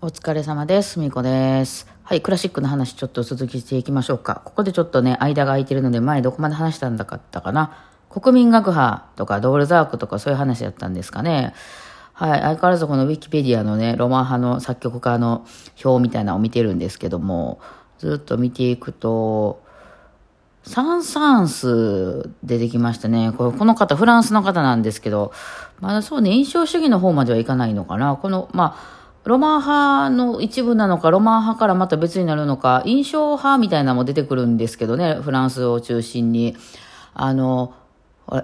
お疲れ様です。みこです。はい、クラシックの話ちょっと続きしていきましょうか。ここでちょっとね、間が空いてるので、前どこまで話したんだかったかな。国民学派とかドールザークとかそういう話だったんですかね。はい、相変わらずこのウィキペディアのね、ロマン派の作曲家の表みたいなのを見てるんですけども、ずっと見ていくと、サン・サンス出てきましたね。これこの方、フランスの方なんですけど、まだそうね、印象主義の方まではいかないのかな。この、まあ、ロマン派の一部なのか、ロマン派からまた別になるのか、印象派みたいなのも出てくるんですけどね、フランスを中心に。あの、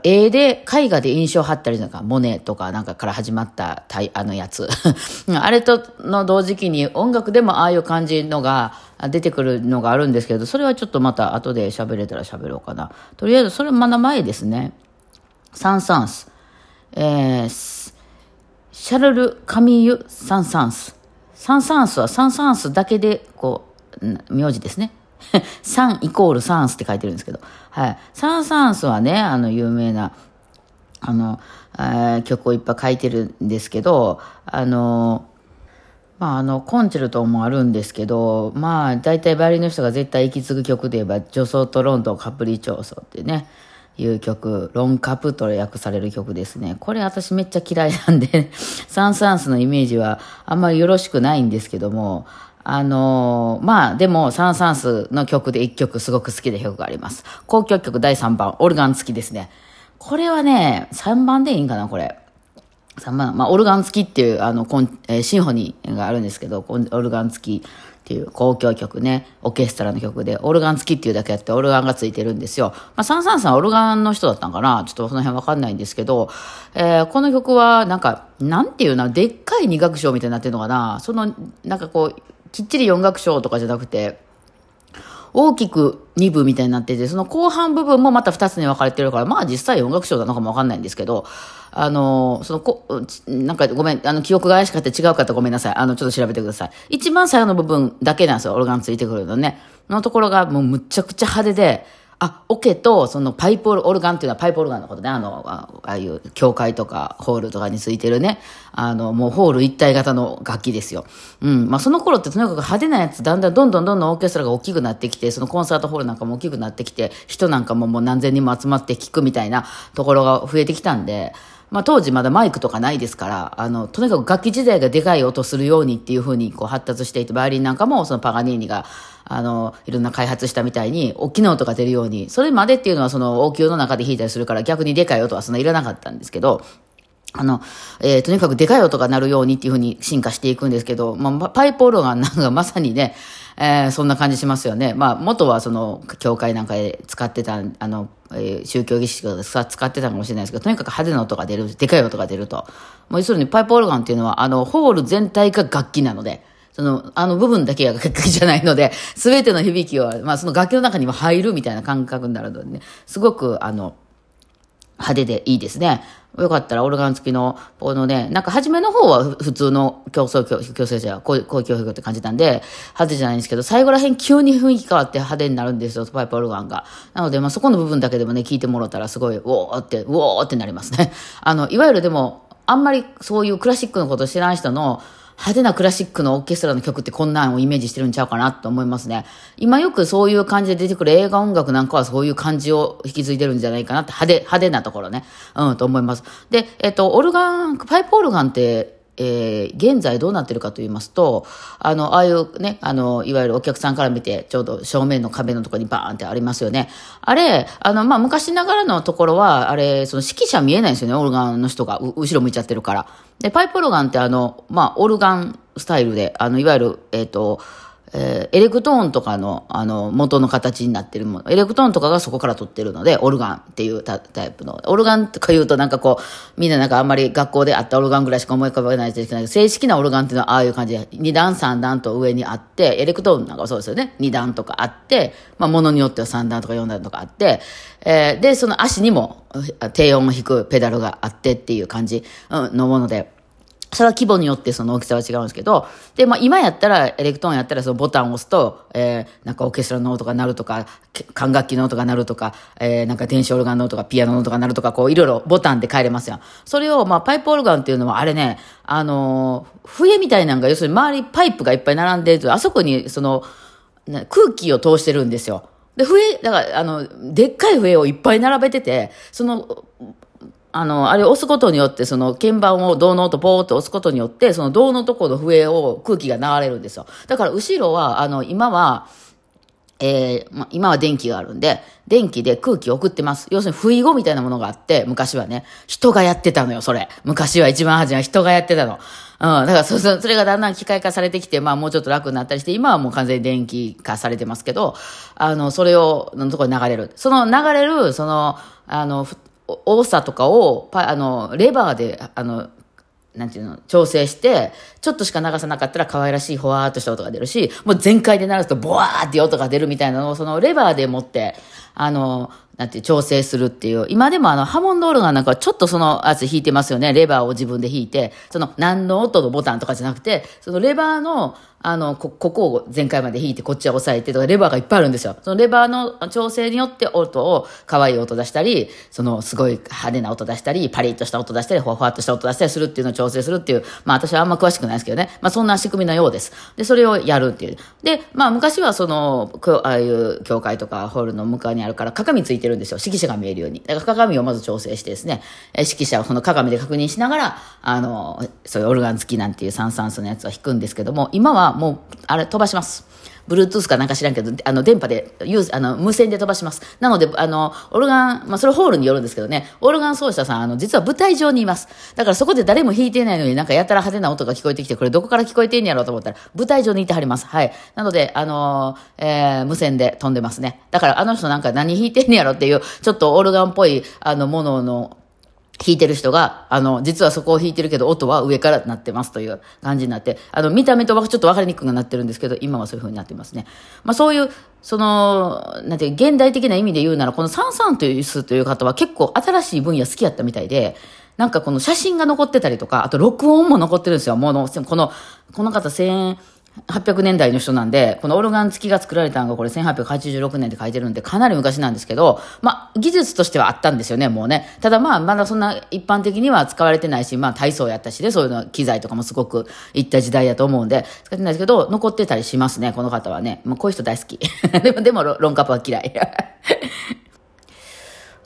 絵で、絵画で印象を貼ったりなんか、モネとかなんかから始まったたいあのやつ。あれとの同時期に音楽でもああいう感じのが出てくるのがあるんですけど、それはちょっとまた後で喋れたら喋ろうかな。とりあえず、それまだ前ですね。サン・サンス。えー、シャルル・カミーユ・サン・サンス。サン・サンスはサン・サンスだけで、こう、名字ですね。サンイコールサンスって書いてるんですけど。はい。サン・サンスはね、あの、有名な、あの、えー曲をいっぱい書いてるんですけど、あの、まあ、あの、コンチェルトもあるんですけど、まあ、大体バイオリンの人が絶対息継ぐ曲で言えば、女装とロンドンカプリチョーソってね、いう曲、ロンカプと訳される曲ですね。これ私めっちゃ嫌いなんで、サン・サンスのイメージはあんまりよろしくないんですけども、あのーまあ、でも、サン・サンスの曲で一曲すごく好きな曲があります。交響曲第3番、オルガン付きですね。これはね、3番でいいんかな、これ。3番、まあ、オルガン付きっていう、あの、コンえーシンフォニーがあるんですけど、オルガン付きっていう交響曲ね、オーケストラの曲で、オルガン付きっていうだけあって、オルガンが付いてるんですよ。まあ、サンサンさんはオルガンの人だったんかなちょっとその辺わかんないんですけど、えーこの曲は、なんか、なんていうな、でっかい二楽章みたいになってるのかなその、なんかこう、きっちり四楽章とかじゃなくて、大きく2部みたいになってて、その後半部分もまた2つに分かれてるから、まあ実際音楽賞なのかもわかんないんですけど、あの、そのこ、なんかごめん、あの、記憶が怪しかった違う方ごめんなさい。あの、ちょっと調べてください。一番最後の部分だけなんですよ、オルガンついてくるのね。のところがもうむちゃくちゃ派手で、あ、オケと、そのパイプオルガンっていうのはパイプオルガンのことね。あの、ああいう教会とかホールとかについてるね。あの、もうホール一体型の楽器ですよ。うん。まあその頃ってとにかく派手なやつ、だんだんどんどんどんどんオーケストラが大きくなってきて、そのコンサートホールなんかも大きくなってきて、人なんかももう何千人も集まって聴くみたいなところが増えてきたんで、まあ当時まだマイクとかないですから、あの、とにかく楽器自体がでかい音するようにっていう風にこう発達していて、バイオリンなんかもそのパガニーニが、あの、いろんな開発したみたいに、大きな音が出るように、それまでっていうのはその応急の中で弾いたりするから逆にでかい音はそんないらなかったんですけど、あの、えーとにかくでかい音が鳴るようにっていう風に進化していくんですけど、まあ、パイプオルガンなんかまさにね、えーそんな感じしますよね。まあ、元はその、教会なんかで使ってた、あの、えー宗教儀式とか使ってたかもしれないですけど、とにかく派手な音が出る、でかい音が出ると。もう要するにパイプオルガンっていうのは、あの、ホール全体が楽器なので、その、あの部分だけが楽器じゃないので、すべての響きは、まあその楽器の中にも入るみたいな感覚になるのでね、すごく、あの、派手でいいですね。よかったらオルガン付きの、このね、なんか初めの方は普通の競争教、競争じゃ、こう、こう教育って感じなんで、派手じゃないんですけど、最後らへん急に雰囲気変わって派手になるんですよ、パイプオルガンが。なので、まあそこの部分だけでもね、聞いてもらったらすごい、うおーって、うおーってなりますね。あの、いわゆるでも、あんまりそういうクラシックのこと知らん人の、派手なクラシックのオーケストラの曲ってこんなんをイメージしてるんちゃうかなと思いますね。今よくそういう感じで出てくる映画音楽なんかはそういう感じを引き継いでるんじゃないかなって派手、派手なところね。うん、と思います。で、えっと、オルガン、パイプオルガンって、えー現在どうなってるかと言いますと、あの、ああいうね、あの、いわゆるお客さんから見て、ちょうど正面の壁のところにバーンってありますよね。あれ、あの、まあ、昔ながらのところは、あれ、その指揮者見えないんですよね、オルガンの人が、後ろ向いちゃってるから。で、パイプオルガンってあの、まあ、オルガンスタイルで、あの、いわゆる、えっ、と、えーエレクトーンとかの、あの、元の形になってるもの。エレクトーンとかがそこから取ってるので、オルガンっていうタイプの。オルガンとか言うとなんかこう、みんななんかあんまり学校であったオルガンぐらいしか思い浮かべないといけないけど、正式なオルガンっていうのはああいう感じで、2段3段と上にあって、エレクトーンなんかそうですよね。2段とかあって、まあ、ものによっては3段とか4段とかあって、えーで、その足にも、低音を弾くペダルがあってっていう感じのもので、それは規模によってその大きさは違うんですけど、で、まあ今やったら、エレクトーンやったらそのボタンを押すと、えー、なんかオーケストラの音が鳴るとか、管楽器の音が鳴るとか、えー、なんか電子オルガンの音がピアノの音が鳴るとか、こういろいろボタンで変えれますよ。それを、まあパイプオルガンっていうのはあれね、あのー、笛みたいなのが、要するに周りパイプがいっぱい並んでるとあそこにその、空気を通してるんですよ。で、笛、だから、あの、でっかい笛をいっぱい並べてて、その、あの、あれ押すことによって、その鍵盤を銅の音ポーって押すことによって、その銅のところの笛を空気が流れるんですよ。だから後ろは、あの、今は、えー、ま、今は電気があるんで、電気で空気を送ってます。要するに、不意語みたいなものがあって、昔はね、人がやってたのよ、それ。昔は一番初めは人がやってたの。うん。だからそ、それがだんだん機械化されてきて、まあもうちょっと楽になったりして、今はもう完全に電気化されてますけど、あの、それを、のところに流れる。その流れる、その、あの、多さとかを、パあの、レバーで、あの、なんていうの、調整して、ちょっとしか流さなかったら可愛らしいほわーっとした音が出るし、もう全開で鳴らすとボワーって音が出るみたいなのを、そのレバーで持って、あの、なんていう、調整するっていう。今でもあの、ハモンドオルガンなんかちょっとそのやつ弾いてますよね。レバーを自分で弾いて、その何の音のボタンとかじゃなくて、そのレバーの、あの、こ、ここを全開まで弾いて、こっちは押さえてとか、レバーがいっぱいあるんですよ。そのレバーの調整によって音を、可愛い音出したり、その、すごい派手な音出したり、パリッとした音出したり、ほわほわっとした音出したりするっていうのを調整するっていう、まあ私はあんま詳しくないですけどね。まあそんな仕組みのようです。で、それをやるっていう。で、まあ昔はその、ああいう教会とかホールの向かいにあるから鏡ついてるんですよ。指揮者が見えるように。だから鏡をまず調整してですね、指揮者をその鏡で確認しながら、あの、そういうオルガン付きなんていう三酸素のやつは弾くんですけども、今はもう、あれ飛ばします。Bluetooth かなんか知らんけど、あの、電波で、ユーあの、無線で飛ばします。なので、あの、オルガン、まあ、それホールによるんですけどね、オルガン奏者さん、あの、実は舞台上にいます。だからそこで誰も弾いてないのになんかやたら派手な音が聞こえてきて、これどこから聞こえてんやろうと思ったら、舞台上にいてはります。はい。なので、あのえー、無線で飛んでますね。だからあの人なんか何弾いてんやろっていう、ちょっとオルガンっぽい、あの、ものの、弾いてる人が、あの、実はそこを弾いてるけど、音は上からなってますという感じになって、あの、見た目とはちょっと分かりにくくなってるんですけど、今はそういう風になってますね。まあそういう、その、なんていう、現代的な意味で言うなら、このサンサンという数という方は結構新しい分野好きやったみたいで、なんかこの写真が残ってたりとか、あと録音も残ってるんですよ。もうのこの、この方1000、800年代の人なんで、このオルガン付きが作られたのがこれ1886年って書いてるんで、かなり昔なんですけど、まあ、技術としてはあったんですよね、もうね。ただまあ、まだそんな一般的には使われてないし、まあ、体操やったしで、そういうの機材とかもすごくいった時代やと思うんで、使ってないですけど、残ってたりしますね、この方はね。まあ、こういう人大好き。でも、でも、ロンカップは嫌い。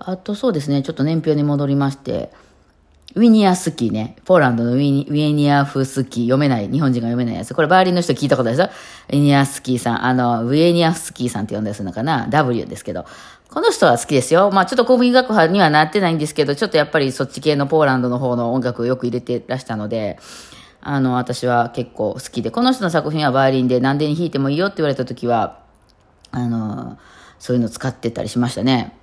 あと、そうですね、ちょっと年表に戻りまして、ウィニアスキーね。ポーランドのウィニアフスキー。読めない。日本人が読めないやつ。これバーリンの人聞いたことあるでしょ？ウィニアスキーさん。あの、ウィニアフスキーさんって呼んだりするのかな ?W ですけど。この人は好きですよ。まあちょっと公民学派にはなってないんですけど、ちょっとやっぱりそっち系のポーランドの方の音楽をよく入れてらしたので、あの、私は結構好きで、この人の作品はバーリンで何でに弾いてもいいよって言われた時は、あの、そういうの使ってたりしましたね。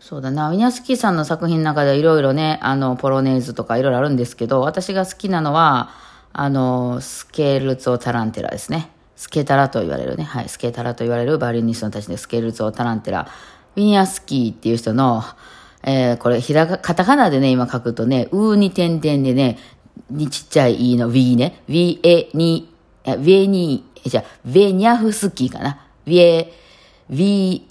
そうだな、ウィニャスキーさんの作品の中ではいろいろね、あの、ポロネーズとかいろいろあるんですけど、私が好きなのは、あの、スケールツォ・タランテラですね。スケタラと言われるね。はい、スケタラと言われるバイオリニストたちでスケールツォ・タランテラ。ウィニャスキーっていう人の、えー、これ、ひらが、カタカナでね、今書くとね、うーに点々でね、にちっちゃい e の v ね、v エに、え、v エに、じゃヴェニャフスキーかな。v エ、v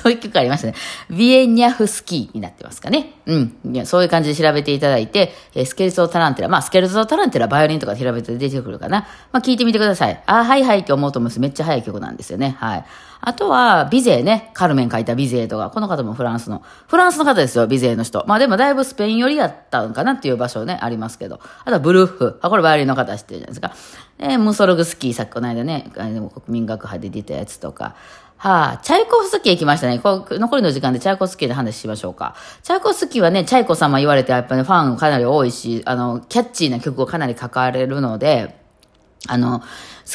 そういう曲ありましたね。ビエニャフスキーになってますかね。うん。いやそういう感じで調べていただいて、えスケルツォタランテラ。まあ、スケルツォタランテラ、バイオリンとか調べて出てくるかな。まあ、聞いてみてください。あ、はいはいって思うと思います。めっちゃ早い曲なんですよね。はい。あとは、ビゼーね。カルメン書いたビゼーとか。この方もフランスの。フランスの方ですよ、ビゼーの人。まあでもだいぶスペイン寄りやったのかなっていう場所ね、ありますけど。あとはブルッフ。あ、これバイオリンの方知ってるじゃないですか。えー、ムソログスキー、さっきこの間ね、国民学派で出たやつとか。はあ、チャイコフスキー行きましたね。こう残りの時間でチャイコフスキーで話しましょうか。チャイコフスキーはね、チャイコ様言われて、やっぱり、ね、ファンかなり多いし、あの、キャッチーな曲をかなり書かれるので、あの、好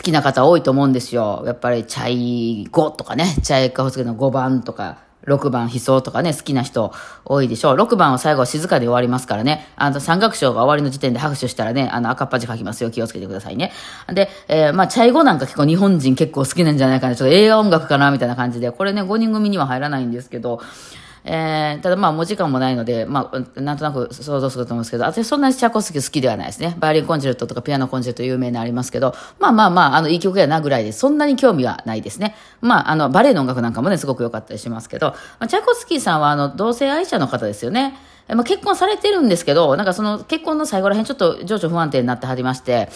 きな方多いと思うんですよ。やっぱり、チャイ5とかね、チャイコフスキーの5番とか、6番悲壮とかね、好きな人多いでしょう。6番は最後は静かで終わりますからね。あの、三角章が終わりの時点で拍手したらね、あの、赤っ端書きますよ。気をつけてくださいね。で、えー、まあ、チャイ語なんか結構日本人結構好きなんじゃないかな。ちょっと映画音楽かなみたいな感じで。これね、5人組には入らないんですけど、えー、ただまあ、もう時間もないので、まあ、なんとなく想像すると思うんですけど、私そんなにチャコスキ好きではないですね。バイオリンコンチェルトとかピアノコンチェルト有名なありますけど、まあまあまあ、あの、いい曲やなぐらいで、そんなに興味はないですね。まあ、あの、バレエの音楽なんかもね、すごく良かったりしますけど、まあ、チャコスキーさんは、あの、同性愛者の方ですよね。まあ、結婚されてるんですけど、なんかその結婚の最後らへんちょっと情緒不安定になってはりまして、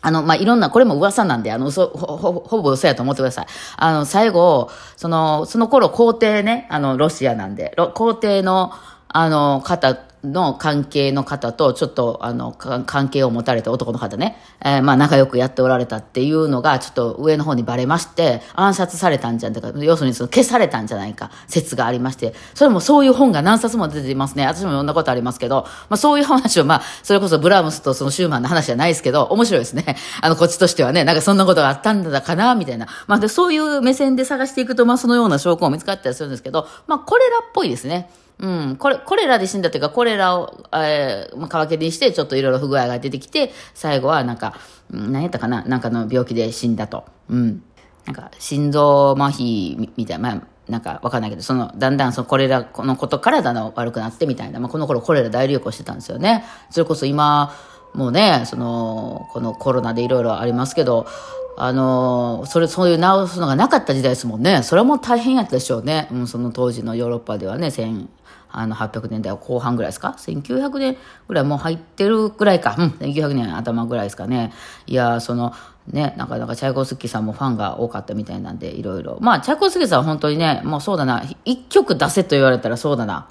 あの、まあ、いろんな、これも噂なんで、あの、嘘、ほ、ほ、ほぼ嘘やと思ってください。あの、最後、その、その頃皇帝ね、あの、ロシアなんで、皇帝の、あの、方の関係の方と、ちょっと、あの、関係を持たれた男の方ね、えー、まあ、仲良くやっておられたっていうのが、ちょっと上の方にバレまして、暗殺されたんじゃん、だか、要するにその消されたんじゃないか、説がありまして、それもそういう本が何冊も出てますね。私も読んだことありますけど、まあ、そういう話を、まあ、それこそブラームスとそのシューマンの話じゃないですけど、面白いですね。あの、こっちとしてはね、なんかそんなことがあったんだかな、みたいな。まあ、で、そういう目線で探していくと、まあ、そのような証拠も見つかったりするんですけど、まあ、これらっぽいですね。うん、これ、コレラで死んだというか、コレラを、えー、まあ、皮切りにして、ちょっといろいろ不具合が出てきて、最後はなんか、何やったかな？なんかの病気で死んだと。うん。なんか、心臓麻痺みたいな、まあ、なんかわかんないけど、その、だんだんそのコレラのことからだんだん悪くなってみたいな、まあ、この頃コレラ大流行してたんですよね。それこそ今、もうね、その、このコロナでいろいろありますけど、あの、それ、そういう治すのがなかった時代ですもんね。それはもう大変やったでしょうね。うん、その当時のヨーロッパではね、あの、800年代後半ぐらいですか ?1900 年ぐらいもう入ってるぐらいか。うん、1900年頭ぐらいですかね。いや、その、ね、なかなかチャイコフスキーさんもファンが多かったみたいなんで、いろいろ。まあ、チャイコフスキーさんは本当にね、もうそうだな、一曲出せと言われたらそうだな。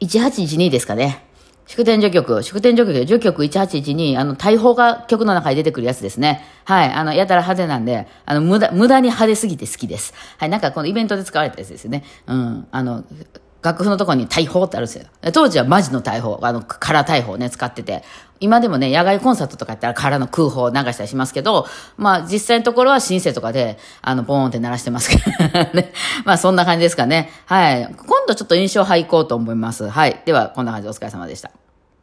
1812ですかね。祝典序曲、祝典序曲、序曲1812、あの、大砲が曲の中に出てくるやつですね。はい。あの、やたら派手なんで、あの、無駄、無駄に派手すぎて好きです。はい。なんかこのイベントで使われたやつですね。うん。あの、楽譜のところに大砲ってあるんですよ。当時はマジの大砲、あの、空大砲ね、使ってて。今でもね、野外コンサートとかやったら空の空砲を流したりしますけど、まあ実際のところはシンセとかで、あの、ボーンって鳴らしてますけどね。まあそんな感じですかね。はい。今度ちょっと印象派いこうと思います。はい。では、こんな感じでお疲れ様でした。